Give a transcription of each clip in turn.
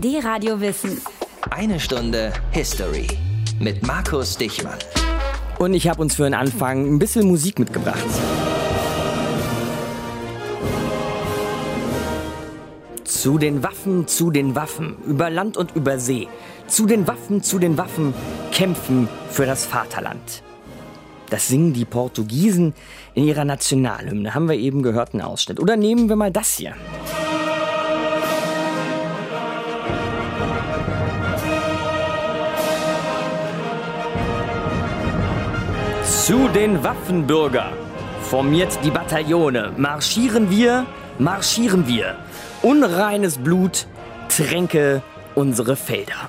Die Radio Wissen. Eine Stunde History mit Markus Dichmann. Und ich habe uns für den Anfang ein bisschen Musik mitgebracht. Zu den Waffen, zu den Waffen, über Land und über See. Zu den Waffen, zu den Waffen, kämpfen für das Vaterland. Das singen die Portugiesen in ihrer Nationalhymne. Haben wir eben gehört, einen Ausschnitt. Oder nehmen wir mal das hier. Zu den Waffenbürger. Formiert die Bataillone. Marschieren wir, marschieren wir. Unreines Blut tränke unsere Felder.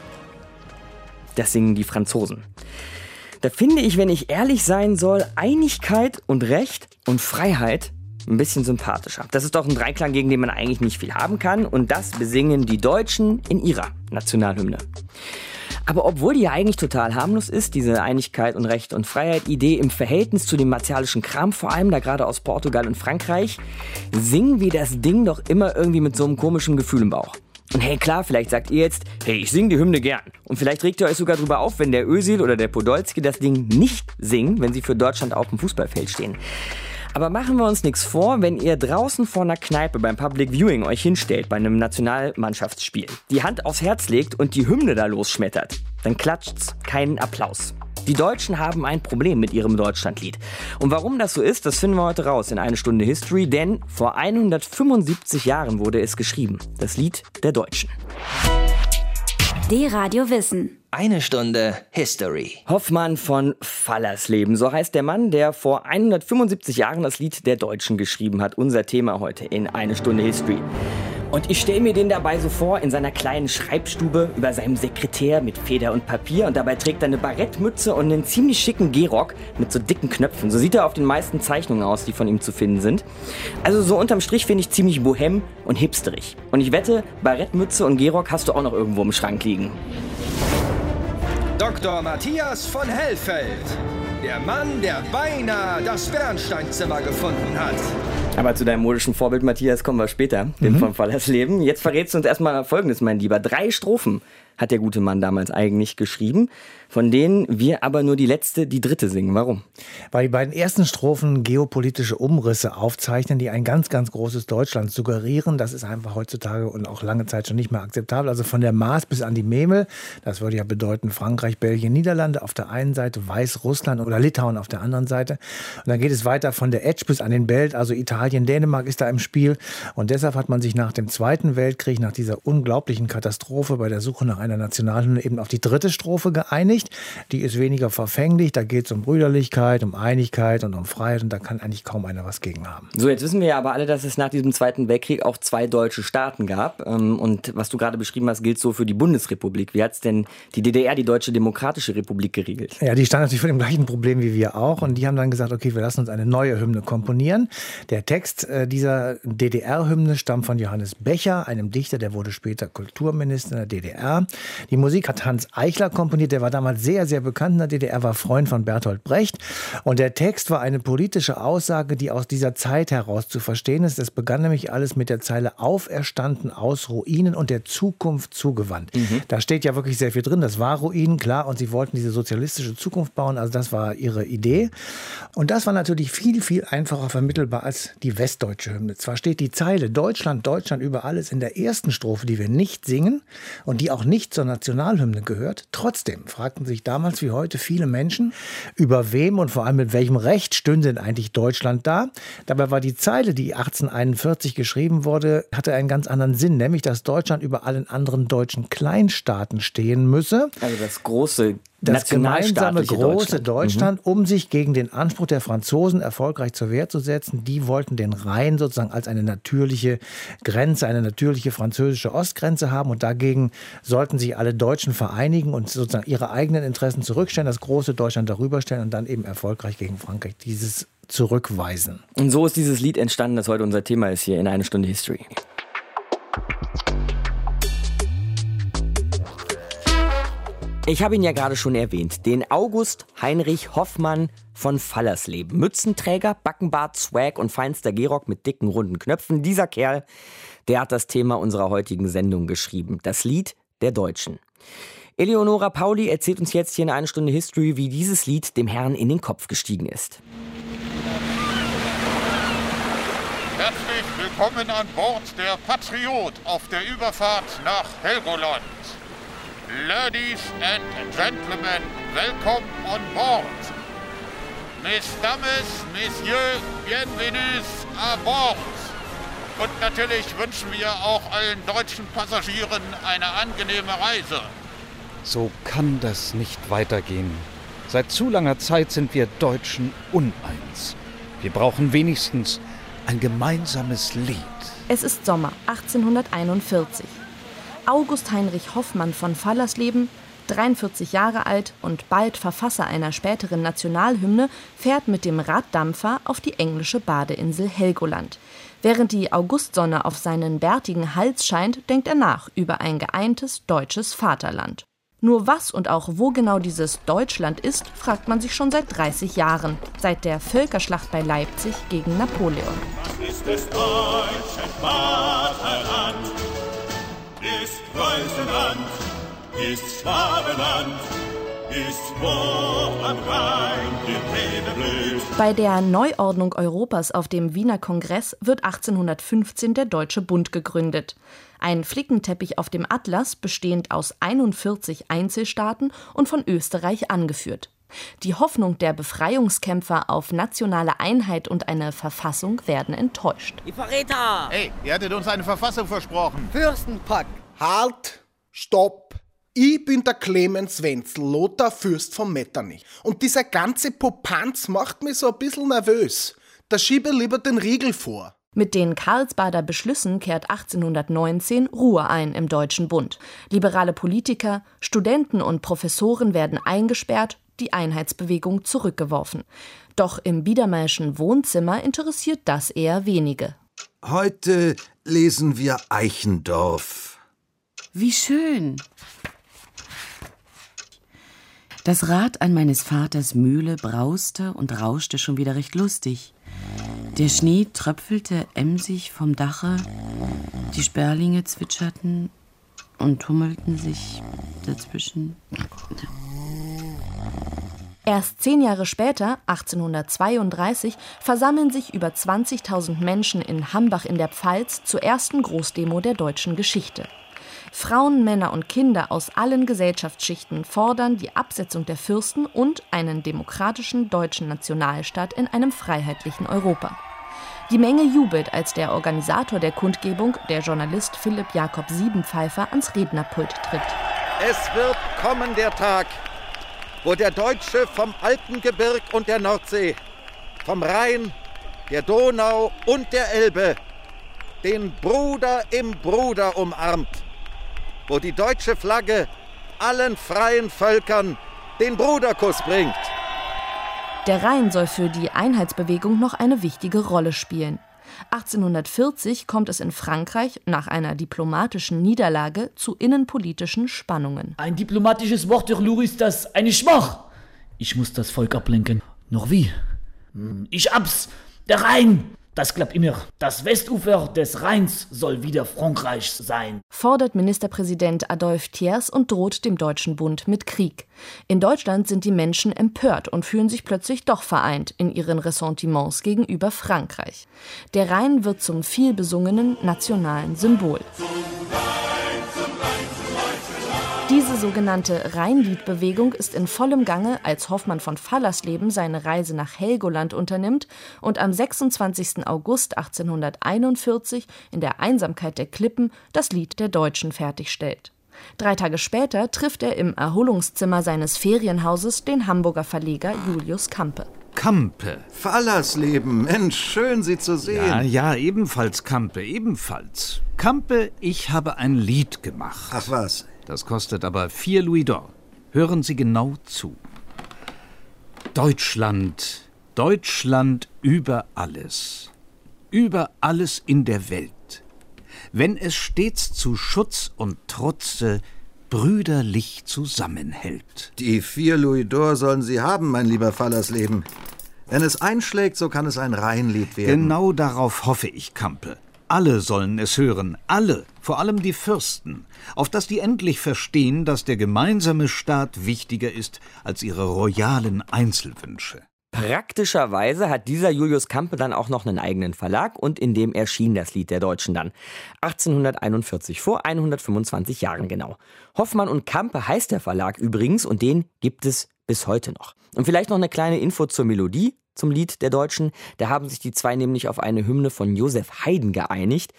Das singen die Franzosen. Da finde ich, wenn ich ehrlich sein soll, Einigkeit und Recht und Freiheit ein bisschen sympathischer. Das ist doch ein Dreiklang, gegen den man eigentlich nicht viel haben kann. Und das besingen die Deutschen in ihrer Nationalhymne. Aber obwohl die ja eigentlich total harmlos ist, diese Einigkeit und Recht und Freiheit-Idee im Verhältnis zu dem martialischen Kram, vor allem da gerade aus Portugal und Frankreich, singen wir das Ding doch immer irgendwie mit so einem komischen Gefühl im Bauch. Und hey, klar, vielleicht sagt ihr jetzt, hey, ich singe die Hymne gern. Und vielleicht regt ihr euch sogar drüber auf, wenn der Özil oder der Podolski das Ding nicht singen, wenn sie für Deutschland auf dem Fußballfeld stehen. Aber machen wir uns nichts vor, wenn ihr draußen vor einer Kneipe beim Public Viewing euch hinstellt bei einem Nationalmannschaftsspiel, die Hand aufs Herz legt und die Hymne da losschmettert, dann klatscht's keinen Applaus. Die Deutschen haben ein Problem mit ihrem Deutschlandlied. Und warum das so ist, das finden wir heute raus in eine Stunde History, denn vor 175 Jahren wurde es geschrieben, das Lied der Deutschen. Die Radio Wissen. Eine Stunde History. Hoffmann von Fallersleben, so heißt der Mann, der vor 175 Jahren das Lied der Deutschen geschrieben hat. Unser Thema heute in Eine Stunde History. Und ich stelle mir den dabei so vor, in seiner kleinen Schreibstube über seinem Sekretär mit Feder und Papier und dabei trägt er eine Barettmütze und einen ziemlich schicken Gehrock mit so dicken Knöpfen. So sieht er auf den meisten Zeichnungen aus, die von ihm zu finden sind. Also so unterm Strich finde ich ziemlich bohem und hipsterig. Und ich wette, Barettmütze und Gehrock hast du auch noch irgendwo im Schrank liegen. Dr. Matthias von Hellfeld. Der Mann, der beinahe das Bernsteinzimmer gefunden hat. Aber zu deinem modischen Vorbild, Matthias, kommen wir später, dem von Fallersleben. Jetzt verrätst du uns erstmal Folgendes, mein Lieber. Drei Strophen hat der gute Mann damals eigentlich geschrieben, von denen wir aber nur die letzte, die dritte singen. Warum? Weil die beiden ersten Strophen geopolitische Umrisse aufzeichnen, die ein ganz, ganz großes Deutschland suggerieren. Das ist einfach heutzutage und auch lange Zeit schon nicht mehr akzeptabel. Also von der Maas bis an die Memel, das würde ja bedeuten Frankreich, Belgien, Niederlande auf der einen Seite, Weißrussland oder Litauen auf der anderen Seite. Und dann geht es weiter von der Etsch bis an den Belt, also Italien, Dänemark ist da im Spiel. Und deshalb hat man sich nach dem Zweiten Weltkrieg, nach dieser unglaublichen Katastrophe bei der Suche nach einer Nationalhymne eben auf die dritte Strophe geeinigt. Die ist weniger verfänglich, da geht es um Brüderlichkeit, um Einigkeit und um Freiheit und da kann eigentlich kaum einer was gegen haben. So, jetzt wissen wir ja aber alle, dass es nach diesem Zweiten Weltkrieg auch zwei deutsche Staaten gab. Ähm, Und was du gerade beschrieben hast, gilt so für die Bundesrepublik. Wie hat es denn die DDR, die Deutsche Demokratische Republik, geregelt? Ja, die stand natürlich vor dem gleichen Problem wie wir auch und die haben dann gesagt, okay, wir lassen uns eine neue Hymne komponieren. Der Text äh, dieser DDR-Hymne stammt von Johannes Becher, einem Dichter, der wurde später Kulturminister in der DDR. Die Musik hat Hans Eichler komponiert, der war damals sehr, sehr bekannt in der DDR, war Freund von Bertolt Brecht und der Text war eine politische Aussage, die aus dieser Zeit heraus zu verstehen ist. Es begann nämlich alles mit der Zeile auferstanden aus Ruinen und der Zukunft zugewandt. Da steht ja wirklich sehr viel drin. Das war Ruinen, klar, und sie wollten diese sozialistische Zukunft bauen. Also das war ihre Idee. Und das war natürlich viel, viel einfacher vermittelbar als die westdeutsche Hymne. Zwar steht die Zeile Deutschland, Deutschland über alles in der ersten Strophe, die wir nicht singen und die auch nicht zur Nationalhymne gehört. Trotzdem fragten sich damals wie heute viele Menschen, über wem und vor allem mit welchem Recht stünde denn eigentlich Deutschland da. Dabei war die Zeile, die 1841 geschrieben wurde, hatte einen ganz anderen Sinn, nämlich dass Deutschland über allen anderen deutschen Kleinstaaten stehen müsse Also das große das gemeinsame große Deutschland. Deutschland, um sich gegen den Anspruch der Franzosen erfolgreich zur Wehr zu setzen. Die wollten den Rhein sozusagen als eine natürliche Grenze, eine natürliche französische Ostgrenze haben und dagegen sollten sich alle Deutschen vereinigen und sozusagen ihre eigenen Interessen zurückstellen, das große Deutschland darüber stellen und dann eben erfolgreich gegen Frankreich dieses zurückweisen. Und so ist dieses Lied entstanden, das heute unser Thema ist hier in eine Stunde History. Ich habe ihn ja gerade schon erwähnt, den August Heinrich Hoffmann von Fallersleben. Mützenträger, Backenbart, Swag und feinster Gehrock mit dicken runden Knöpfen. Dieser Kerl, der hat das Thema unserer heutigen Sendung geschrieben. Das Lied der Deutschen. Eleonora Pauli erzählt uns jetzt hier in einer Stunde History, wie dieses Lied dem Herrn in den Kopf gestiegen ist. Herzlich willkommen an Bord der Patriot auf der Überfahrt nach Helgoland. Ladies and Gentlemen, welcome on board. Mes dames, messieurs, bienvenue à bord. Und natürlich wünschen wir auch allen deutschen Passagieren eine angenehme Reise. So kann das nicht weitergehen. Seit zu langer Zeit sind wir Deutschen uneins. Wir brauchen wenigstens ein gemeinsames Lied. Es ist Sommer 1841. August Heinrich Hoffmann von Fallersleben, 43 Jahre alt und bald Verfasser einer späteren Nationalhymne, fährt mit dem Raddampfer auf die englische Badeinsel Helgoland. Während die Augustsonne auf seinen bärtigen Hals scheint, denkt er nach über ein geeintes deutsches Vaterland. Nur was und auch wo genau dieses Deutschland ist, fragt man sich schon seit 30 Jahren, seit der Völkerschlacht bei Leipzig gegen Napoleon. Was ist des deutschen Vaterland? Ist Preußenland, ist Schwabenland. Bei der Neuordnung Europas auf dem Wiener Kongress wird 1815 der Deutsche Bund gegründet. Ein Flickenteppich auf dem Atlas, bestehend aus 41 Einzelstaaten und von Österreich angeführt. Die Hoffnung der Befreiungskämpfer auf nationale Einheit und eine Verfassung werden enttäuscht. Die Verräter! Hey, ihr hattet uns eine Verfassung versprochen. Fürstenpack! Halt! Stopp! Ich bin der Clemens Wenzel, Lothar Fürst von Metternich. Und dieser ganze Popanz macht mich so ein bisschen nervös. Da schiebe lieber den Riegel vor. Mit den Karlsbader Beschlüssen kehrt 1819 Ruhe ein im Deutschen Bund. Liberale Politiker, Studenten und Professoren werden eingesperrt, die Einheitsbewegung zurückgeworfen. Doch im Biedermeierschen Wohnzimmer interessiert das eher wenige. Heute lesen wir Eichendorff. Wie schön. Das Rad an meines Vaters Mühle brauste und rauschte schon wieder recht lustig. Der Schnee tröpfelte emsig vom Dache, die Sperlinge zwitscherten und tummelten sich dazwischen. Erst zehn Jahre später, 1832, versammeln sich über 20.000 Menschen in Hambach in der Pfalz zur ersten Großdemo der deutschen Geschichte. Frauen, Männer und Kinder aus allen Gesellschaftsschichten fordern die Absetzung der Fürsten und einen demokratischen deutschen Nationalstaat in einem freiheitlichen Europa. Die Menge jubelt, als der Organisator der Kundgebung, der Journalist Philipp Jakob Siebenpfeifer, ans Rednerpult tritt. Es wird kommen der Tag, wo der Deutsche vom Alpengebirg und der Nordsee, vom Rhein, der Donau und der Elbe den Bruder im Bruder umarmt, wo die deutsche Flagge allen freien Völkern den Bruderkuss bringt. Der Rhein soll für die Einheitsbewegung noch eine wichtige Rolle spielen. 1840 kommt es in Frankreich nach einer diplomatischen Niederlage zu innenpolitischen Spannungen. Ein diplomatisches Wort Lou ist das eine Schmach. Ich muss das Volk ablenken. Noch wie? Hm, Ich hab's! Der Rhein! Das klappt immer. Das Westufer des Rheins soll wieder Frankreich sein. Fordert Ministerpräsident Adolphe Thiers und droht dem Deutschen Bund mit Krieg. In Deutschland sind die Menschen empört und fühlen sich plötzlich doch vereint in ihren Ressentiments gegenüber Frankreich. Der Rhein wird zum vielbesungenen nationalen Symbol. Diese sogenannte Rheinliedbewegung ist in vollem Gange, als Hoffmann von Fallersleben seine Reise nach Helgoland unternimmt und am 26. August 1841 in der Einsamkeit der Klippen das Lied der Deutschen fertigstellt. Drei Tage später trifft er im Erholungszimmer seines Ferienhauses den Hamburger Verleger Julius Kampe. Kampe. Fallersleben, Mensch, schön Sie zu sehen. Ja, ja, ebenfalls Kampe, ebenfalls. Kampe, ich habe ein Lied gemacht. Ach was. Das kostet aber vier Louis d'Or. Hören Sie genau zu. Deutschland, Deutschland über alles. Über alles in der Welt. Wenn es stets zu Schutz und Trutze brüderlich zusammenhält. Die vier Louis d'Or sollen Sie haben, mein lieber Fallersleben. Wenn es einschlägt, so kann es ein Rheinlied werden. Genau darauf hoffe ich, Kampe. Alle sollen es hören, alle, vor allem die Fürsten, auf dass die endlich verstehen, dass der gemeinsame Staat wichtiger ist als ihre royalen Einzelwünsche. Praktischerweise hat dieser Julius Campe dann auch noch einen eigenen Verlag und in dem erschien das Lied der Deutschen dann. 1841, vor 125 Jahren genau. Hoffmann und Campe heißt der Verlag übrigens und den gibt es bis heute noch. Und vielleicht noch eine kleine Info zur Melodie zum Lied der Deutschen. Da haben sich die zwei nämlich auf eine Hymne von Josef Haydn geeinigt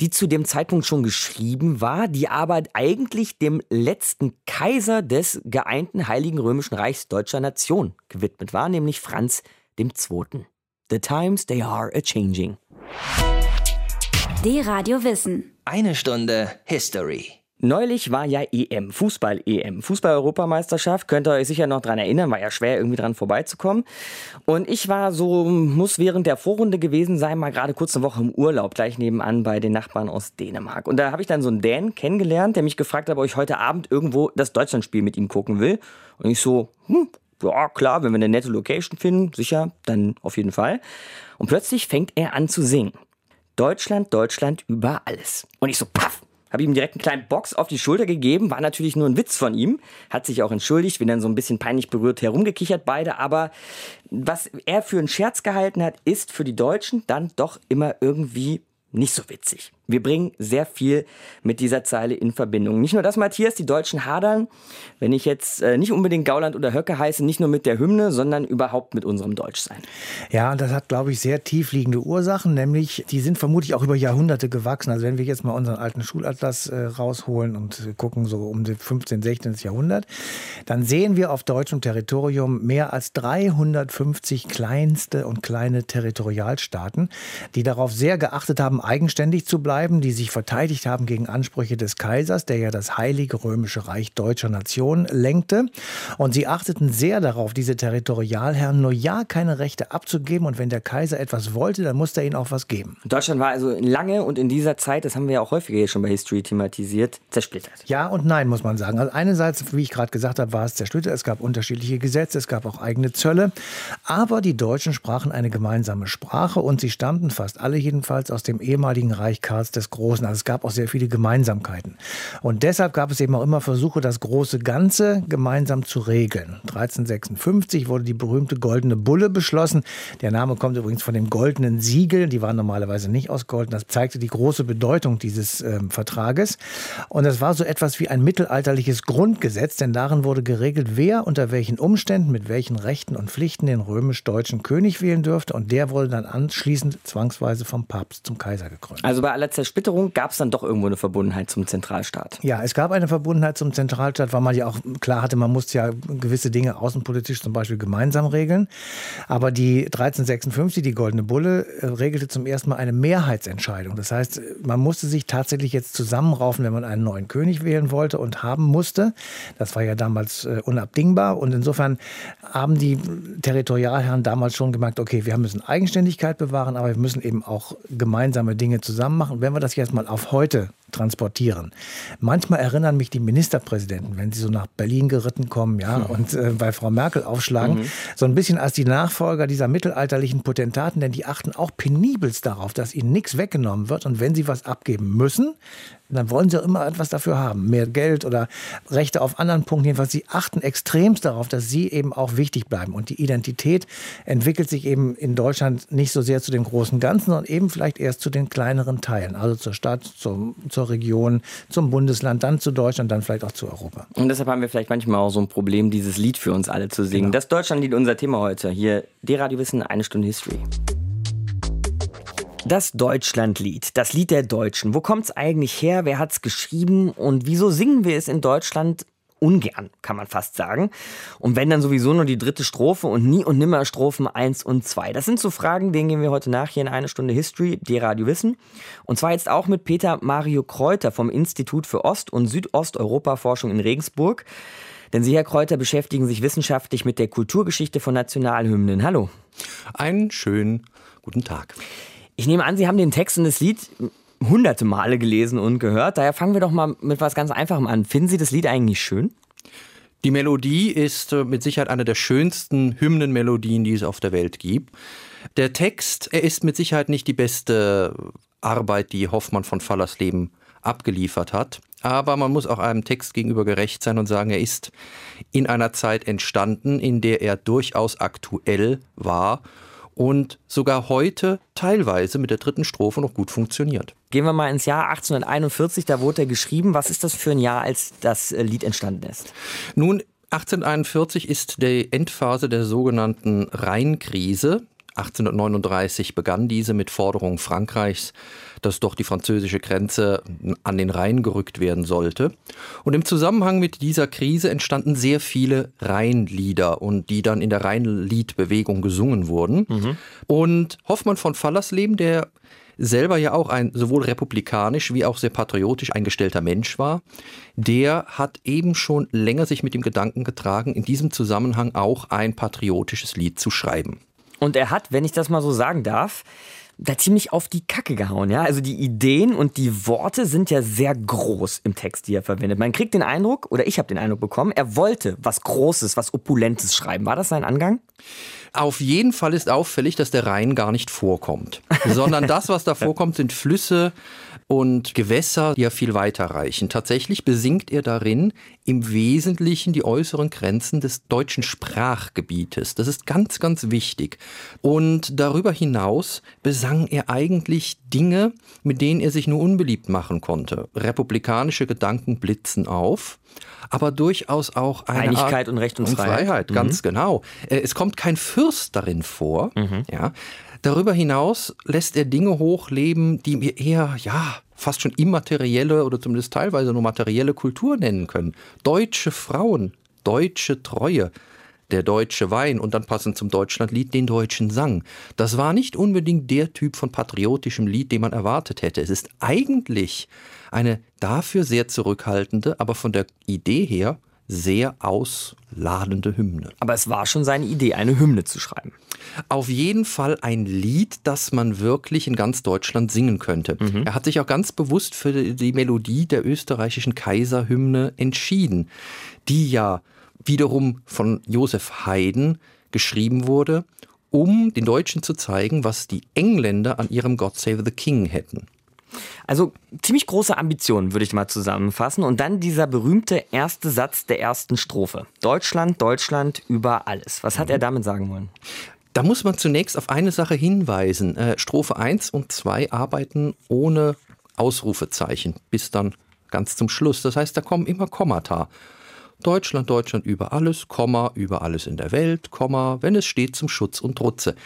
die zu dem Zeitpunkt schon geschrieben war, die aber eigentlich dem letzten Kaiser des geeinten Heiligen Römischen Reichs deutscher Nation gewidmet war, nämlich Franz II. The times they are a changing. Die Radio Wissen. Eine Stunde History. Neulich war ja EM, Fußball-EM, Fußball-Europameisterschaft. Könnt ihr euch sicher noch dran erinnern, war ja schwer irgendwie dran vorbeizukommen. Und ich war so, muss während der Vorrunde gewesen sein, mal gerade kurz eine Woche im Urlaub, gleich nebenan bei den Nachbarn aus Dänemark. Und da habe ich dann so einen Dän kennengelernt, der mich gefragt hat, ob ich heute Abend irgendwo das Deutschlandspiel mit ihm gucken will. Und ich so, hm, ja klar, wenn wir eine nette Location finden, sicher, dann auf jeden Fall. Und plötzlich fängt er an zu singen. Deutschland, Deutschland über alles. Und ich so, paff, habe ihm direkt einen kleinen Box auf die Schulter gegeben, war natürlich nur ein Witz von ihm, hat sich auch entschuldigt, bin dann so ein bisschen peinlich berührt herumgekichert beide, aber was er für einen Scherz gehalten hat, ist für die Deutschen dann doch immer irgendwie nicht so witzig. Wir bringen sehr viel mit dieser Zeile in Verbindung. Nicht nur das, Matthias, die Deutschen hadern, wenn ich jetzt äh, nicht unbedingt Gauland oder Höcke heiße, nicht nur mit der Hymne, sondern überhaupt mit unserem Deutschsein. Ja, das hat, glaube ich, sehr tiefliegende Ursachen, nämlich die sind vermutlich auch über Jahrhunderte gewachsen. Also wenn wir jetzt mal unseren alten Schulatlas äh, rausholen und gucken so um den 15., 16. Jahrhundert, dann sehen wir auf deutschem Territorium mehr als 350 kleinste und kleine Territorialstaaten, die darauf sehr geachtet haben, eigenständig zu bleiben bleiben, die sich verteidigt haben gegen Ansprüche des Kaisers, der ja das Heilige Römische Reich deutscher Nation lenkte. Und sie achteten sehr darauf, diese Territorialherren nur ja keine Rechte abzugeben. Und wenn der Kaiser etwas wollte, dann musste er ihnen auch was geben. Deutschland war also lange und in dieser Zeit, das haben wir ja auch häufiger hier schon bei History thematisiert, zersplittert. Ja und nein, muss man sagen. Also einerseits, wie ich gerade gesagt habe, war es zersplittert. Es gab unterschiedliche Gesetze, es gab auch eigene Zölle. Aber die Deutschen sprachen eine gemeinsame Sprache und sie stammten fast alle jedenfalls aus dem ehemaligen Reich Karls Karls des Großen. Also es gab auch sehr viele Gemeinsamkeiten. Und deshalb gab es eben auch immer Versuche, das große Ganze gemeinsam zu regeln. 1356 wurde die berühmte Goldene Bulle beschlossen. Der Name kommt übrigens von dem goldenen Siegel. Die waren normalerweise nicht aus Gold. Das zeigte die große Bedeutung dieses äh, Vertrages. Und es war so etwas wie ein mittelalterliches Grundgesetz, denn darin wurde geregelt, wer unter welchen Umständen, mit welchen Rechten und Pflichten den römisch-deutschen König wählen dürfte. Und der wurde dann anschließend zwangsweise vom Papst zum Kaiser gekrönt. Also bei aller Zersplitterung gab es dann doch irgendwo eine Verbundenheit zum Zentralstaat. Ja, es gab eine Verbundenheit zum Zentralstaat, weil man ja auch klar hatte, man musste ja gewisse Dinge außenpolitisch zum Beispiel gemeinsam regeln. Aber die 1356, die Goldene Bulle, äh, regelte zum ersten Mal eine Mehrheitsentscheidung. Das heißt, man musste sich tatsächlich jetzt zusammenraufen, wenn man einen neuen König wählen wollte und haben musste. Das war ja damals äh, unabdingbar. Und insofern haben die Territorialherren damals schon gemerkt, okay, wir müssen Eigenständigkeit bewahren, aber wir müssen eben auch gemeinsame Dinge zusammen machen wenn wir das jetzt mal auf heute transportieren. Manchmal erinnern mich die Ministerpräsidenten, wenn sie so nach Berlin geritten kommen, ja, mhm. und äh, bei Frau Merkel aufschlagen, mhm. so ein bisschen als die Nachfolger dieser mittelalterlichen Potentaten, denn die achten auch penibelst darauf, dass ihnen nichts weggenommen wird und wenn sie was abgeben müssen, dann wollen sie auch immer etwas dafür haben. Mehr Geld oder Rechte auf anderen Punkten. Jedenfalls, sie achten extremst darauf, dass sie eben auch wichtig bleiben. Und die Identität entwickelt sich eben in Deutschland nicht so sehr zu dem großen Ganzen, sondern eben vielleicht erst zu den kleineren Teilen. Also zur Stadt, zum, zur Region, zum Bundesland, dann zu Deutschland, dann vielleicht auch zu Europa. Und deshalb haben wir vielleicht manchmal auch so ein Problem, dieses Lied für uns alle zu singen. Genau. Das Deutschlandlied, unser Thema heute. Hier, die Radio Wissen, eine Stunde History. Das Deutschlandlied, das Lied der Deutschen. Wo kommt es eigentlich her? Wer hat es geschrieben? Und wieso singen wir es in Deutschland ungern, kann man fast sagen. Und wenn dann sowieso nur die dritte Strophe und nie und nimmer Strophen 1 und 2. Das sind so Fragen, denen gehen wir heute nach hier in eine Stunde History, die Radio Wissen. Und zwar jetzt auch mit Peter Mario Kräuter vom Institut für Ost- und Südosteuropa-Forschung in Regensburg. Denn Sie, Herr Kräuter, beschäftigen sich wissenschaftlich mit der Kulturgeschichte von Nationalhymnen. Hallo. Einen schönen guten Tag. Ich nehme an, Sie haben den Text und das Lied hunderte Male gelesen und gehört. Daher fangen wir doch mal mit was ganz Einfachem an. Finden Sie das Lied eigentlich schön? Die Melodie ist äh, mit Sicherheit eine der schönsten Hymnenmelodien, die es auf der Welt gibt. Der Text, er ist mit Sicherheit nicht die beste Arbeit, die Hoffmann von Fallersleben abgeliefert hat. Aber man muss auch einem Text gegenüber gerecht sein und sagen, er ist in einer Zeit entstanden, in der er durchaus aktuell war und sogar heute teilweise mit der dritten Strophe noch gut funktioniert. Gehen wir mal ins Jahr 1841, da wurde er geschrieben. Was ist das für ein Jahr, als das äh, Lied entstanden ist? Nun, 1841 ist die Endphase der sogenannten Rheinkrise. 1839 begann diese mit Forderungen Frankreichs, dass doch die französische Grenze an den Rhein gerückt werden sollte. Und im Zusammenhang mit dieser Krise entstanden sehr viele Rheinlieder und die dann in der Rheinliedbewegung gesungen wurden. Mhm. Und Hoffmann von Fallersleben, der selber ja auch ein sowohl republikanisch wie auch sehr patriotisch eingestellter Mensch war, der hat eben schon länger sich mit dem Gedanken getragen, in diesem Zusammenhang auch ein patriotisches Lied zu schreiben. Und er hat, wenn ich das mal so sagen darf, da ziemlich auf die Kacke gehauen, ja. Also die Ideen und die Worte sind ja sehr groß im Text, die er verwendet. Man kriegt den Eindruck, oder ich habe den Eindruck bekommen, er wollte was Großes, was Opulentes schreiben. War das sein Angang? Auf jeden Fall ist auffällig, dass der Rhein gar nicht vorkommt, sondern das, was da vorkommt, sind Flüsse und Gewässer, die ja viel weiter reichen. Tatsächlich besingt er darin im Wesentlichen die äußeren Grenzen des deutschen Sprachgebietes. Das ist ganz, ganz wichtig. Und darüber hinaus besang er eigentlich Dinge, mit denen er sich nur unbeliebt machen konnte. Republikanische Gedanken blitzen auf aber durchaus auch eine Einigkeit Art und Recht und Freiheit. Freiheit ganz mhm. genau. Äh, es kommt kein Fürst darin vor. Mhm. Ja. Darüber hinaus lässt er Dinge hochleben, die wir eher, ja, fast schon immaterielle oder zumindest teilweise nur materielle Kultur nennen können. Deutsche Frauen, deutsche Treue, der deutsche Wein und dann passend zum Deutschlandlied den deutschen Sang. Das war nicht unbedingt der Typ von patriotischem Lied, den man erwartet hätte. Es ist eigentlich eine dafür sehr zurückhaltende, aber von der Idee her sehr ausladende Hymne. Aber es war schon seine Idee, eine Hymne zu schreiben. Auf jeden Fall ein Lied, das man wirklich in ganz Deutschland singen könnte. Mhm. Er hat sich auch ganz bewusst für die Melodie der österreichischen Kaiserhymne entschieden, die ja wiederum von Josef Haydn geschrieben wurde, um den Deutschen zu zeigen, was die Engländer an ihrem God Save the King hätten. Also ziemlich große Ambitionen, würde ich mal zusammenfassen. Und dann dieser berühmte erste Satz der ersten Strophe. Deutschland, Deutschland über alles. Was hat er damit sagen wollen? Da muss man zunächst auf eine Sache hinweisen. Äh, Strophe 1 und 2 arbeiten ohne Ausrufezeichen bis dann ganz zum Schluss. Das heißt, da kommen immer Kommata. Deutschland, Deutschland über alles, Komma, über alles in der Welt, Komma, wenn es steht zum Schutz und Trutze.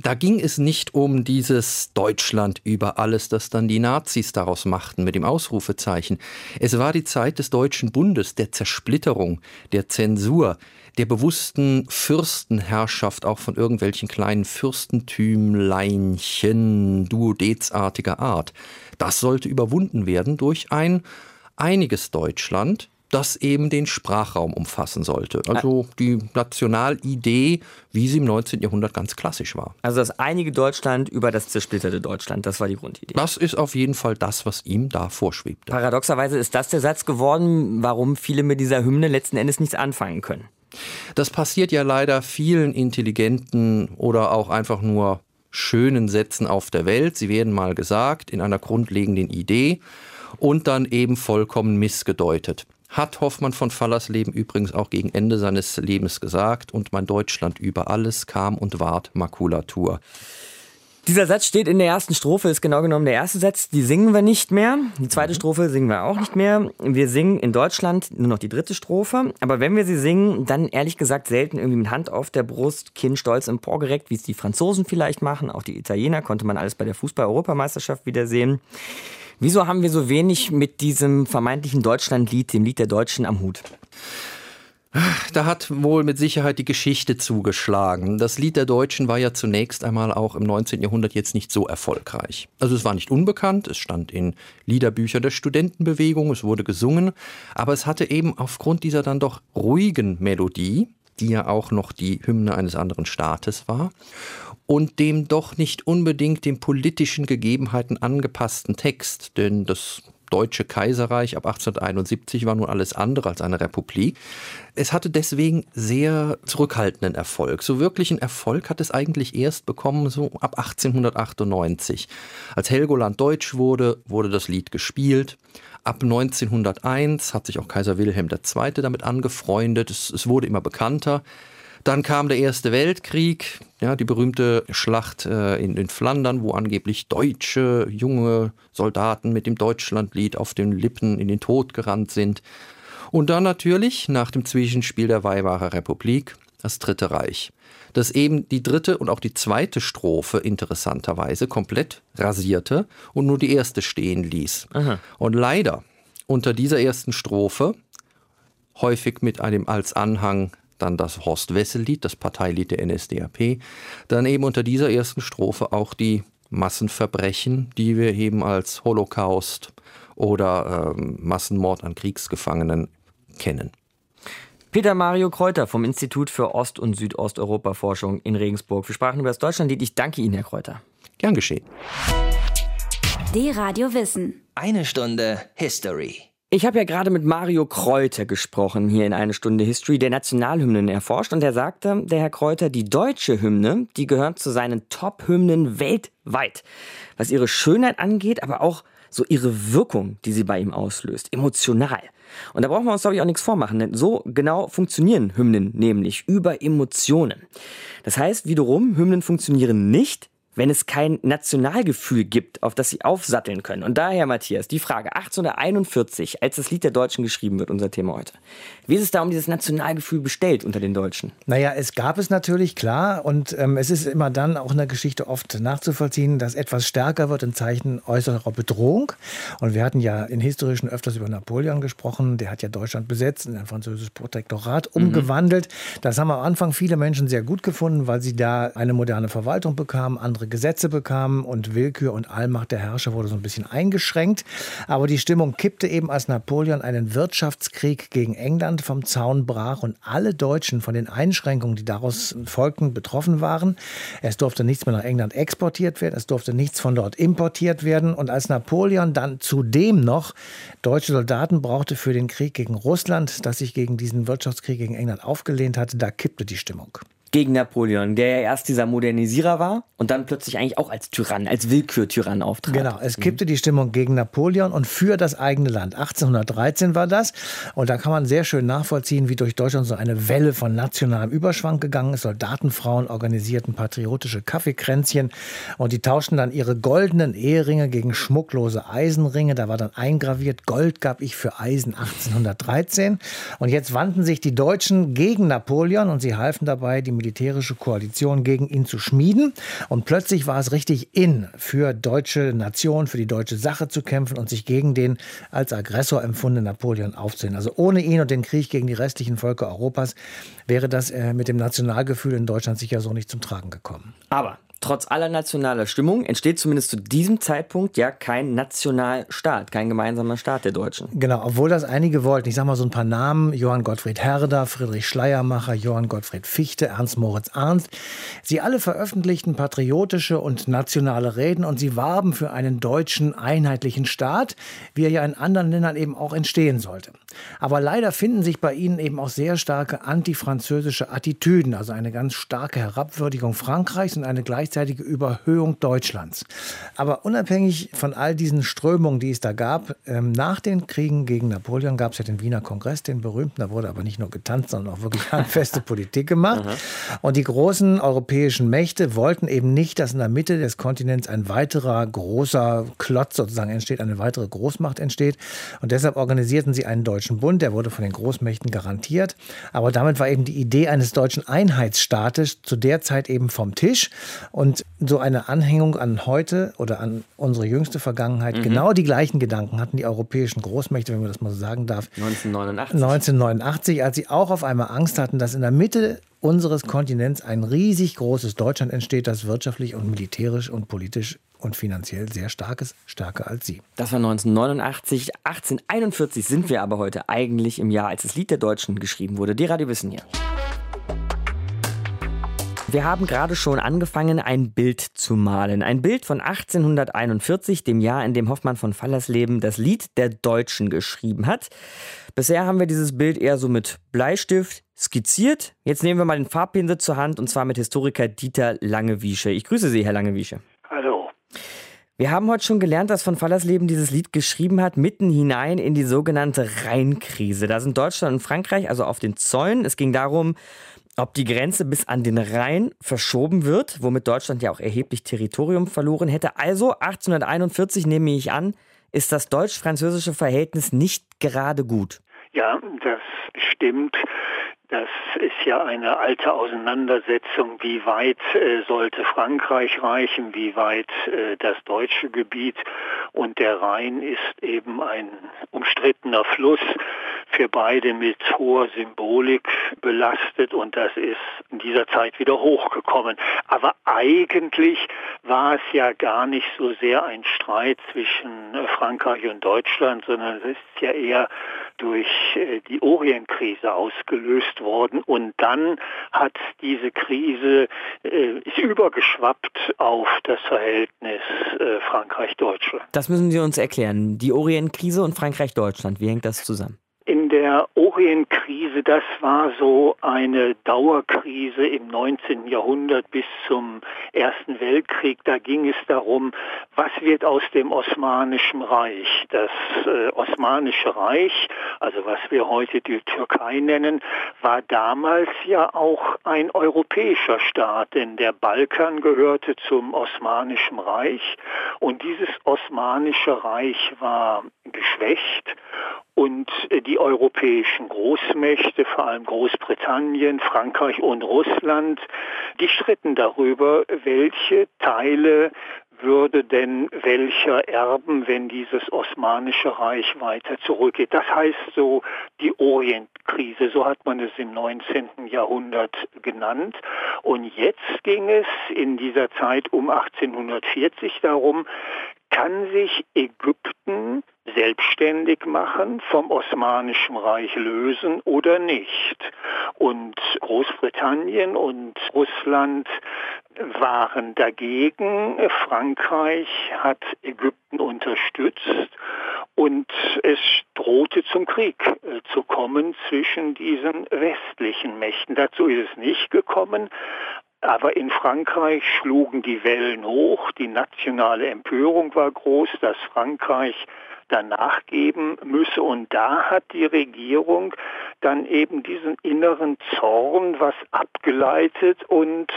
Da ging es nicht um dieses Deutschland über alles, das dann die Nazis daraus machten mit dem Ausrufezeichen. Es war die Zeit des Deutschen Bundes, der Zersplitterung, der Zensur, der bewussten Fürstenherrschaft auch von irgendwelchen kleinen Fürstentümleinchen duodezartiger Art. Das sollte überwunden werden durch ein einiges Deutschland, das eben den Sprachraum umfassen sollte. Also die Nationalidee, wie sie im 19. Jahrhundert ganz klassisch war. Also das einige Deutschland über das zersplitterte Deutschland, das war die Grundidee. Das ist auf jeden Fall das, was ihm da vorschwebte. Paradoxerweise ist das der Satz geworden, warum viele mit dieser Hymne letzten Endes nichts anfangen können. Das passiert ja leider vielen intelligenten oder auch einfach nur schönen Sätzen auf der Welt. Sie werden mal gesagt in einer grundlegenden Idee und dann eben vollkommen missgedeutet hat Hoffmann von Fallersleben übrigens auch gegen Ende seines Lebens gesagt und mein Deutschland über alles kam und ward Makulatur. Dieser Satz steht in der ersten Strophe, ist genau genommen der erste Satz. Die singen wir nicht mehr. Die zweite Strophe singen wir auch nicht mehr. Wir singen in Deutschland nur noch die dritte Strophe. Aber wenn wir sie singen, dann ehrlich gesagt selten irgendwie mit Hand auf der Brust, Kinn stolz emporgereckt, wie es die Franzosen vielleicht machen. Auch die Italiener konnte man alles bei der Fußball-Europameisterschaft wieder sehen. Wieso haben wir so wenig mit diesem vermeintlichen Deutschlandlied, dem Lied der Deutschen, am Hut? Da hat wohl mit Sicherheit die Geschichte zugeschlagen. Das Lied der Deutschen war ja zunächst einmal auch im 19. Jahrhundert jetzt nicht so erfolgreich. Also es war nicht unbekannt, es stand in Liederbüchern der Studentenbewegung, es wurde gesungen, aber es hatte eben aufgrund dieser dann doch ruhigen Melodie, die ja auch noch die Hymne eines anderen Staates war, und dem doch nicht unbedingt den politischen Gegebenheiten angepassten Text, denn das Deutsche Kaiserreich ab 1871 war nun alles andere als eine Republik. Es hatte deswegen sehr zurückhaltenden Erfolg. So wirklichen Erfolg hat es eigentlich erst bekommen, so ab 1898. Als Helgoland deutsch wurde, wurde das Lied gespielt. Ab 1901 hat sich auch Kaiser Wilhelm II. damit angefreundet. Es, es wurde immer bekannter. Dann kam der Erste Weltkrieg, ja, die berühmte Schlacht äh, in, in Flandern, wo angeblich deutsche junge Soldaten mit dem Deutschlandlied auf den Lippen in den Tod gerannt sind. Und dann natürlich nach dem Zwischenspiel der Weimarer Republik das Dritte Reich, das eben die dritte und auch die zweite Strophe interessanterweise komplett rasierte und nur die erste stehen ließ. Aha. Und leider unter dieser ersten Strophe, häufig mit einem als Anhang dann das Horst-Wessel-Lied, das Parteilied der NSDAP, dann eben unter dieser ersten Strophe auch die Massenverbrechen, die wir eben als Holocaust oder ähm, Massenmord an Kriegsgefangenen kennen. Peter Mario Kräuter vom Institut für Ost- und Südosteuropa-Forschung in Regensburg. Wir sprachen über das Deutschlandlied. Ich danke Ihnen, Herr Kräuter. Gern geschehen. D-Radio Wissen. Eine Stunde History. Ich habe ja gerade mit Mario Kräuter gesprochen, hier in eine Stunde History, der Nationalhymnen erforscht. Und er sagte, der Herr Kräuter, die deutsche Hymne, die gehört zu seinen Top-Hymnen weltweit. Was ihre Schönheit angeht, aber auch so ihre Wirkung, die sie bei ihm auslöst, emotional. Und da brauchen wir uns, glaube ich, auch nichts vormachen, denn so genau funktionieren Hymnen nämlich über Emotionen. Das heißt wiederum, Hymnen funktionieren nicht, wenn es kein Nationalgefühl gibt, auf das sie aufsatteln können. Und daher, Matthias, die Frage 1841, als das Lied der Deutschen geschrieben wird, unser Thema heute. Wie ist es da um dieses Nationalgefühl bestellt unter den Deutschen? Naja, es gab es natürlich, klar. Und ähm, es ist immer dann auch in der Geschichte oft nachzuvollziehen, dass etwas stärker wird in Zeichen äußerer Bedrohung. Und wir hatten ja in historischen öfters über Napoleon gesprochen. Der hat ja Deutschland besetzt, in ein französisches Protektorat umgewandelt. Das haben am Anfang viele Menschen sehr gut gefunden, weil sie da eine moderne Verwaltung bekamen, andere Gesetze bekamen und Willkür und Allmacht der Herrscher wurde so ein bisschen eingeschränkt. Aber die Stimmung kippte eben, als Napoleon einen Wirtschaftskrieg gegen England vom Zaun brach und alle Deutschen von den Einschränkungen, die daraus folgten, betroffen waren. Es durfte nichts mehr nach England exportiert werden, es durfte nichts von dort importiert werden. Und als Napoleon dann zudem noch deutsche Soldaten brauchte für den Krieg gegen Russland, das sich gegen diesen Wirtschaftskrieg gegen England aufgelehnt hatte, da kippte die Stimmung gegen Napoleon, der ja erst dieser Modernisierer war und dann plötzlich eigentlich auch als Tyrann, als Willkürtyrann auftrat. Genau, es kippte die Stimmung gegen Napoleon und für das eigene Land. 1813 war das und da kann man sehr schön nachvollziehen, wie durch Deutschland so eine Welle von nationalem Überschwang gegangen ist. Soldatenfrauen organisierten patriotische Kaffeekränzchen und die tauschten dann ihre goldenen Eheringe gegen schmucklose Eisenringe. Da war dann eingraviert, Gold gab ich für Eisen 1813 und jetzt wandten sich die Deutschen gegen Napoleon und sie halfen dabei, die militärische Koalition gegen ihn zu schmieden. Und plötzlich war es richtig in, für deutsche Nation, für die deutsche Sache zu kämpfen und sich gegen den als Aggressor empfundenen Napoleon aufzunehmen. Also ohne ihn und den Krieg gegen die restlichen Völker Europas wäre das äh, mit dem Nationalgefühl in Deutschland sicher so nicht zum Tragen gekommen. Aber Trotz aller nationaler Stimmung entsteht zumindest zu diesem Zeitpunkt ja kein Nationalstaat, kein gemeinsamer Staat der Deutschen. Genau, obwohl das einige wollten. Ich sage mal so ein paar Namen. Johann Gottfried Herder, Friedrich Schleiermacher, Johann Gottfried Fichte, Ernst Moritz Arndt. Sie alle veröffentlichten patriotische und nationale Reden und sie warben für einen deutschen einheitlichen Staat, wie er ja in anderen Ländern eben auch entstehen sollte. Aber leider finden sich bei ihnen eben auch sehr starke antifranzösische Attitüden, also eine ganz starke Herabwürdigung Frankreichs und eine gleichzeitige Überhöhung Deutschlands. Aber unabhängig von all diesen Strömungen, die es da gab, ähm, nach den Kriegen gegen Napoleon gab es ja den Wiener Kongress, den berühmten, da wurde aber nicht nur getanzt, sondern auch wirklich handfeste Politik gemacht. Und die großen europäischen Mächte wollten eben nicht, dass in der Mitte des Kontinents ein weiterer großer Klotz sozusagen entsteht, eine weitere Großmacht entsteht. Und deshalb organisierten sie einen deutschen Bund, der wurde von den Großmächten garantiert. Aber damit war eben die Idee eines deutschen Einheitsstaates zu der Zeit eben vom Tisch. Und so eine Anhängung an heute oder an unsere jüngste Vergangenheit, Mhm. genau die gleichen Gedanken hatten die europäischen Großmächte, wenn man das mal so sagen darf. 1989. 1989, als sie auch auf einmal Angst hatten, dass in der Mitte unseres Kontinents ein riesig großes Deutschland entsteht, das wirtschaftlich und militärisch und politisch und finanziell sehr stark ist, stärker als sie. Das war 1989. 1841 sind wir aber heute eigentlich im Jahr, als das Lied der Deutschen geschrieben wurde. Die Radio Wissen hier. Wir haben gerade schon angefangen, ein Bild zu malen. Ein Bild von 1841, dem Jahr, in dem Hoffmann von Fallersleben das Lied der Deutschen geschrieben hat. Bisher haben wir dieses Bild eher so mit Bleistift skizziert. Jetzt nehmen wir mal den Farbpinsel zur Hand und zwar mit Historiker Dieter Langewiesche. Ich grüße Sie, Herr Langewiesche. Hallo. Wir haben heute schon gelernt, dass von Fallersleben dieses Lied geschrieben hat, mitten hinein in die sogenannte Rheinkrise. Da sind Deutschland und Frankreich also auf den Zäunen. Es ging darum, ob die Grenze bis an den Rhein verschoben wird, womit Deutschland ja auch erheblich Territorium verloren hätte. Also 1841 nehme ich an, ist das deutsch-französische Verhältnis nicht gerade gut. Ja, das stimmt. Das ist ja eine alte Auseinandersetzung, wie weit äh, sollte Frankreich reichen, wie weit äh, das deutsche Gebiet. Und der Rhein ist eben ein umstrittener Fluss, für beide mit hoher Symbolik belastet und das ist in dieser Zeit wieder hochgekommen. Aber eigentlich war es ja gar nicht so sehr ein Streit zwischen Frankreich und Deutschland, sondern es ist ja eher durch äh, die Orienkrise ausgelöst worden und dann hat diese Krise äh, ist übergeschwappt auf das Verhältnis äh, Frankreich-Deutschland. Das müssen Sie uns erklären. Die Orienkrise und Frankreich-Deutschland, wie hängt das zusammen? Der Orienkrise, das war so eine Dauerkrise im 19. Jahrhundert bis zum Ersten Weltkrieg. Da ging es darum, was wird aus dem Osmanischen Reich? Das äh, Osmanische Reich, also was wir heute die Türkei nennen, war damals ja auch ein europäischer Staat, denn der Balkan gehörte zum Osmanischen Reich und dieses Osmanische Reich war geschwächt und äh, die europäischen Großmächte, vor allem Großbritannien, Frankreich und Russland, die stritten darüber, welche Teile würde denn welcher erben, wenn dieses Osmanische Reich weiter zurückgeht. Das heißt so die Orientkrise, so hat man es im 19. Jahrhundert genannt. Und jetzt ging es in dieser Zeit um 1840 darum, kann sich Ägypten selbstständig machen, vom Osmanischen Reich lösen oder nicht. Und Großbritannien und Russland waren dagegen. Frankreich hat Ägypten unterstützt und es drohte zum Krieg äh, zu kommen zwischen diesen westlichen Mächten. Dazu ist es nicht gekommen, aber in Frankreich schlugen die Wellen hoch, die nationale Empörung war groß, dass Frankreich danach geben müsse. Und da hat die Regierung dann eben diesen inneren Zorn was abgeleitet und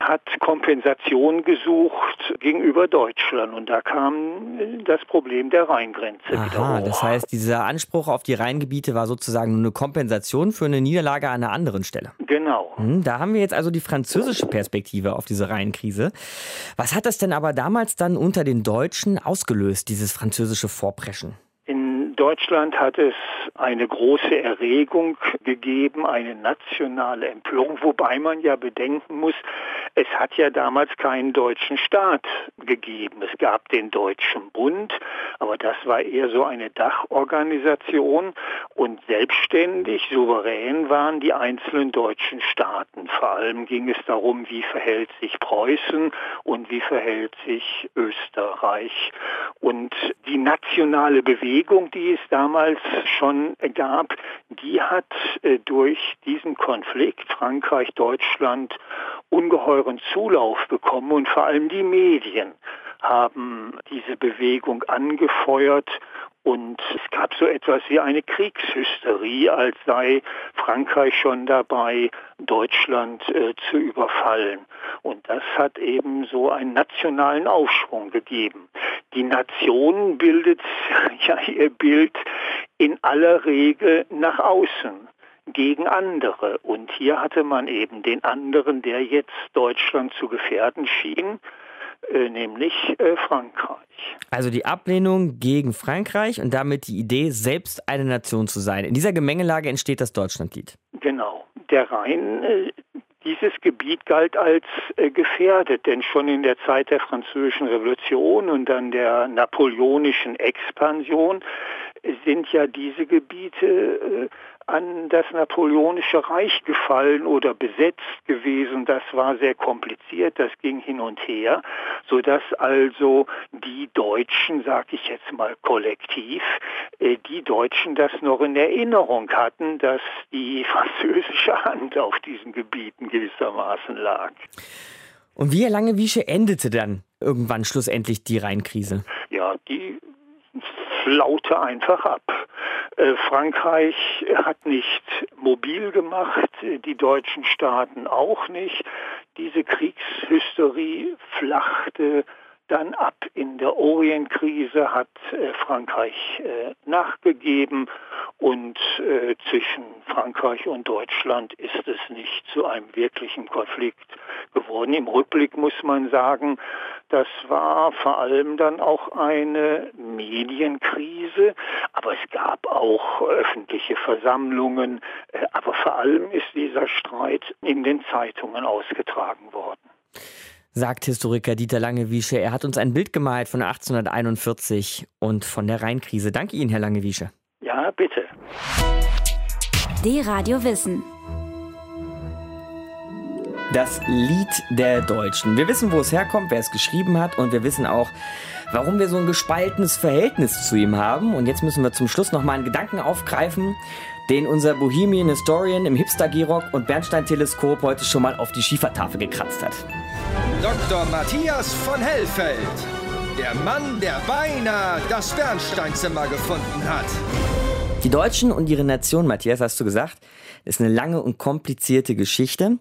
hat Kompensation gesucht gegenüber Deutschland. Und da kam das Problem der Rheingrenze Aha, wieder hoch. Das heißt, dieser Anspruch auf die Rheingebiete war sozusagen nur eine Kompensation für eine Niederlage an einer anderen Stelle. Genau. Hm, da haben wir jetzt also die französische Perspektive auf diese Rheinkrise. Was hat das denn aber damals dann unter den Deutschen ausgelöst, dieses französische Vorpreschen? question. Deutschland hat es eine große Erregung gegeben, eine nationale Empörung, wobei man ja bedenken muss, es hat ja damals keinen deutschen Staat gegeben. Es gab den Deutschen Bund, aber das war eher so eine Dachorganisation und selbstständig, souverän waren die einzelnen deutschen Staaten. Vor allem ging es darum, wie verhält sich Preußen und wie verhält sich Österreich. Und die nationale Bewegung, die es damals schon gab, die hat äh, durch diesen Konflikt Frankreich-Deutschland ungeheuren Zulauf bekommen. Und vor allem die Medien haben diese Bewegung angefeuert und es gab so etwas wie eine Kriegshysterie, als sei Frankreich schon dabei, Deutschland äh, zu überfallen. Und das hat eben so einen nationalen Aufschwung gegeben. Die Nation bildet ja ihr Bild in aller Regel nach außen gegen andere. Und hier hatte man eben den anderen, der jetzt Deutschland zu gefährden schien, nämlich äh, Frankreich. Also die Ablehnung gegen Frankreich und damit die Idee, selbst eine Nation zu sein. In dieser Gemengelage entsteht das Deutschlandlied. Genau. Der Rhein, äh, dieses Gebiet galt als äh, gefährdet, denn schon in der Zeit der Französischen Revolution und dann der napoleonischen Expansion sind ja diese Gebiete äh, an das Napoleonische Reich gefallen oder besetzt gewesen. Das war sehr kompliziert, das ging hin und her, sodass also die Deutschen, sage ich jetzt mal kollektiv, äh, die Deutschen das noch in Erinnerung hatten, dass die französische Hand auf diesen Gebieten gewissermaßen lag. Und wie lange Wiesche endete dann irgendwann schlussendlich die Rheinkrise? Ja, die flaute einfach ab. Äh, Frankreich hat nicht mobil gemacht, die deutschen Staaten auch nicht. Diese Kriegshysterie flachte dann ab. In der Orienkrise hat äh, Frankreich äh, nachgegeben und äh, zwischen Frankreich und Deutschland ist es nicht zu einem wirklichen Konflikt geworden. Im Rückblick muss man sagen, das war vor allem dann auch eine Medienkrise, aber es gab auch öffentliche Versammlungen, äh, aber vor allem ist dieser Streit in den Zeitungen ausgetragen worden sagt Historiker Dieter Langewiesche. Er hat uns ein Bild gemalt von 1841 und von der Rheinkrise. Danke Ihnen, Herr Langewiesche. Ja, bitte. Die Radio Wissen. Das Lied der Deutschen. Wir wissen, wo es herkommt, wer es geschrieben hat und wir wissen auch, warum wir so ein gespaltenes Verhältnis zu ihm haben. Und jetzt müssen wir zum Schluss noch mal einen Gedanken aufgreifen, den unser Bohemian Historian im Hipster-Gerock und Bernstein-Teleskop heute schon mal auf die Schiefertafel gekratzt hat. Dr. Matthias von Hellfeld. Der Mann, der beinahe das Bernsteinzimmer gefunden hat. Die Deutschen und ihre Nation, Matthias, hast du gesagt, ist eine lange und komplizierte Geschichte.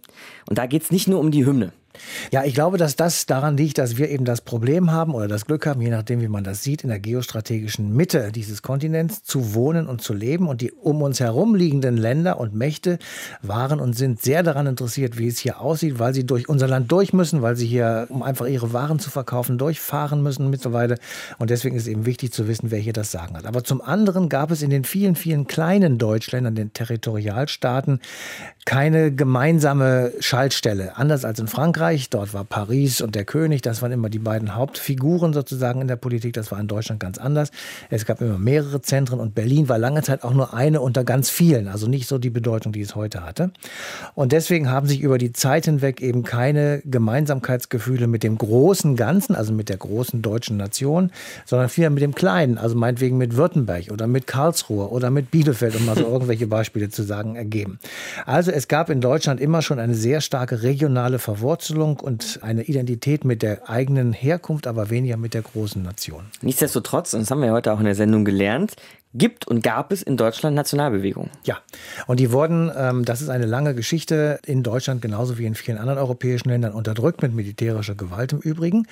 Und da geht es nicht nur um die Hymne. Ja, ich glaube, dass das daran liegt, dass wir eben das Problem haben oder das Glück haben, je nachdem, wie man das sieht, in der geostrategischen Mitte dieses Kontinents zu wohnen und zu leben. Und die um uns herum liegenden Länder und Mächte waren und sind sehr daran interessiert, wie es hier aussieht, weil sie durch unser Land durch müssen, weil sie hier, um einfach ihre Waren zu verkaufen, durchfahren müssen mittlerweile. Und deswegen ist eben wichtig zu wissen, wer hier das Sagen hat. Aber zum anderen gab es in den vielen, vielen kleinen Deutschländern, den Territorialstaaten, keine gemeinsame Schaltstelle. Anders als in Frankreich, dort war Paris und der König, das waren immer die beiden Hauptfiguren sozusagen in der Politik. Das war in Deutschland ganz anders. Es gab immer mehrere Zentren und Berlin war lange Zeit auch nur eine unter ganz vielen, also nicht so die Bedeutung, die es heute hatte. Und deswegen haben sich über die Zeit hinweg eben keine Gemeinsamkeitsgefühle mit dem großen Ganzen, also mit der großen deutschen Nation, sondern vielmehr mit dem Kleinen, also meinetwegen mit Württemberg oder mit Karlsruhe oder mit Bielefeld, um mal so irgendwelche Beispiele zu sagen, ergeben. Also es gab in Deutschland immer schon eine sehr starke regionale Verwurzelung und eine Identität mit der eigenen Herkunft, aber weniger mit der großen Nation. Nichtsdestotrotz, und das haben wir heute auch in der Sendung gelernt, gibt und gab es in Deutschland Nationalbewegungen. Ja, und die wurden, ähm, das ist eine lange Geschichte, in Deutschland genauso wie in vielen anderen europäischen Ländern unterdrückt, mit militärischer Gewalt im Übrigen.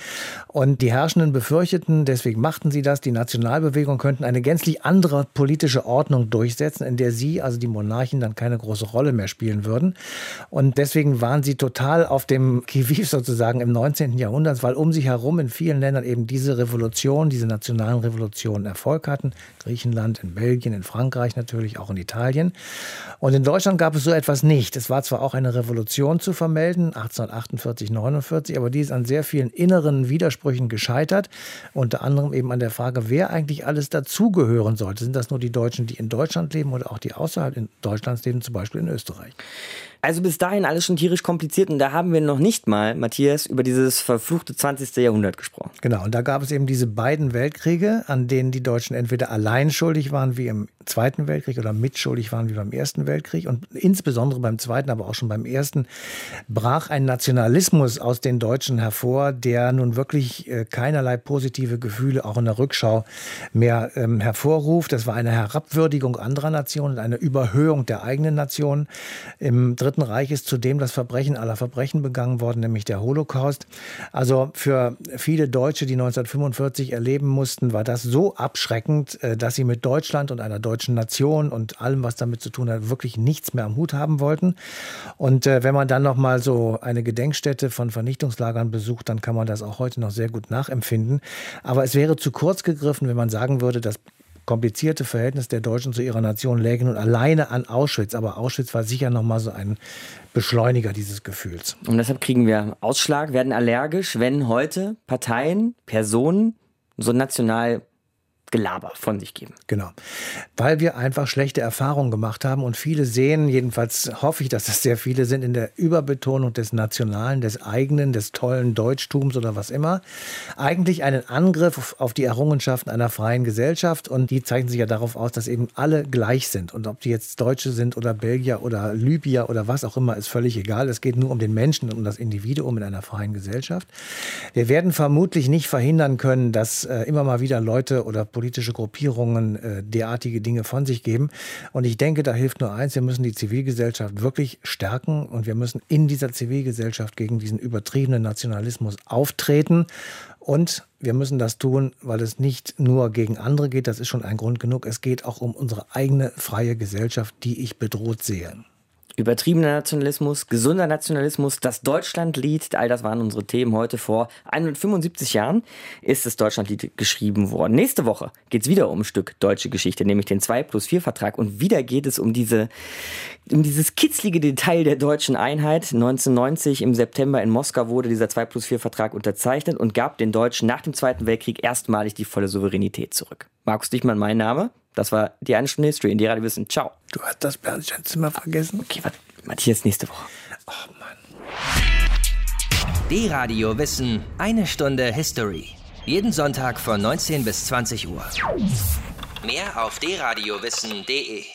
Und die Herrschenden befürchteten, deswegen machten sie das, die Nationalbewegung könnten eine gänzlich andere politische Ordnung durchsetzen, in der sie, also die Monarchen, dann keine große Rolle mehr spielen würden. Und deswegen waren sie total auf dem Kiviv sozusagen im 19. Jahrhundert, weil um sich herum in vielen Ländern eben diese Revolution, diese nationalen Revolutionen Erfolg hatten. Griechenland, Deutschland, in Belgien, in Frankreich natürlich, auch in Italien. Und in Deutschland gab es so etwas nicht. Es war zwar auch eine Revolution zu vermelden, 1848, 49, aber die ist an sehr vielen inneren Widersprüchen gescheitert. Unter anderem eben an der Frage, wer eigentlich alles dazugehören sollte. Sind das nur die Deutschen, die in Deutschland leben oder auch die außerhalb Deutschlands leben, zum Beispiel in Österreich? Also bis dahin alles schon tierisch kompliziert und da haben wir noch nicht mal, Matthias, über dieses verfluchte 20. Jahrhundert gesprochen. Genau, und da gab es eben diese beiden Weltkriege, an denen die Deutschen entweder allein schuldig waren wie im Zweiten Weltkrieg oder mitschuldig waren wie beim Ersten Weltkrieg. Und insbesondere beim Zweiten, aber auch schon beim Ersten, brach ein Nationalismus aus den Deutschen hervor, der nun wirklich äh, keinerlei positive Gefühle auch in der Rückschau mehr ähm, hervorruft. Das war eine Herabwürdigung anderer Nationen, eine Überhöhung der eigenen Nation. Im Dritten Reich ist zudem das Verbrechen aller Verbrechen begangen worden, nämlich der Holocaust. Also für viele Deutsche, die 1945 erleben mussten, war das so abschreckend, äh, dass sie mit Deutschland und einer deutschen Nation und allem, was damit zu tun hat, wirklich nichts mehr am Hut haben wollten. Und äh, wenn man dann noch mal so eine Gedenkstätte von Vernichtungslagern besucht, dann kann man das auch heute noch sehr gut nachempfinden. Aber es wäre zu kurz gegriffen, wenn man sagen würde, dass komplizierte Verhältnis der Deutschen zu ihrer Nation läge nun alleine an Auschwitz. Aber Auschwitz war sicher noch mal so ein Beschleuniger dieses Gefühls. Und deshalb kriegen wir Ausschlag, werden allergisch, wenn heute Parteien, Personen so national Gelaber von sich geben. Genau. Weil wir einfach schlechte Erfahrungen gemacht haben und viele sehen, jedenfalls hoffe ich, dass das sehr viele sind, in der Überbetonung des Nationalen, des eigenen, des tollen Deutschtums oder was immer, eigentlich einen Angriff auf die Errungenschaften einer freien Gesellschaft und die zeichnen sich ja darauf aus, dass eben alle gleich sind und ob die jetzt Deutsche sind oder Belgier oder Libyer oder was auch immer, ist völlig egal. Es geht nur um den Menschen und um das Individuum in einer freien Gesellschaft. Wir werden vermutlich nicht verhindern können, dass äh, immer mal wieder Leute oder politische Gruppierungen äh, derartige Dinge von sich geben. Und ich denke, da hilft nur eins, wir müssen die Zivilgesellschaft wirklich stärken und wir müssen in dieser Zivilgesellschaft gegen diesen übertriebenen Nationalismus auftreten. Und wir müssen das tun, weil es nicht nur gegen andere geht, das ist schon ein Grund genug, es geht auch um unsere eigene freie Gesellschaft, die ich bedroht sehe. Übertriebener Nationalismus, gesunder Nationalismus, das Deutschlandlied, all das waren unsere Themen heute. Vor 175 Jahren ist das Deutschlandlied geschrieben worden. Nächste Woche geht es wieder um ein Stück deutsche Geschichte, nämlich den 2 plus 4 Vertrag. Und wieder geht es um diese, um dieses kitzlige Detail der deutschen Einheit. 1990 im September in Moskau wurde dieser 2 plus 4 Vertrag unterzeichnet und gab den Deutschen nach dem Zweiten Weltkrieg erstmalig die volle Souveränität zurück. Markus Dichmann, mein Name. Das war die eine Stunde History, in die Radio Wissen. Ciao. Du hast das Bernsteinzimmer vergessen. Okay, warte. Matthias nächste Woche. Oh Mann. D-Radio Wissen, eine Stunde History. Jeden Sonntag von 19 bis 20 Uhr. Mehr auf dradiowissen.de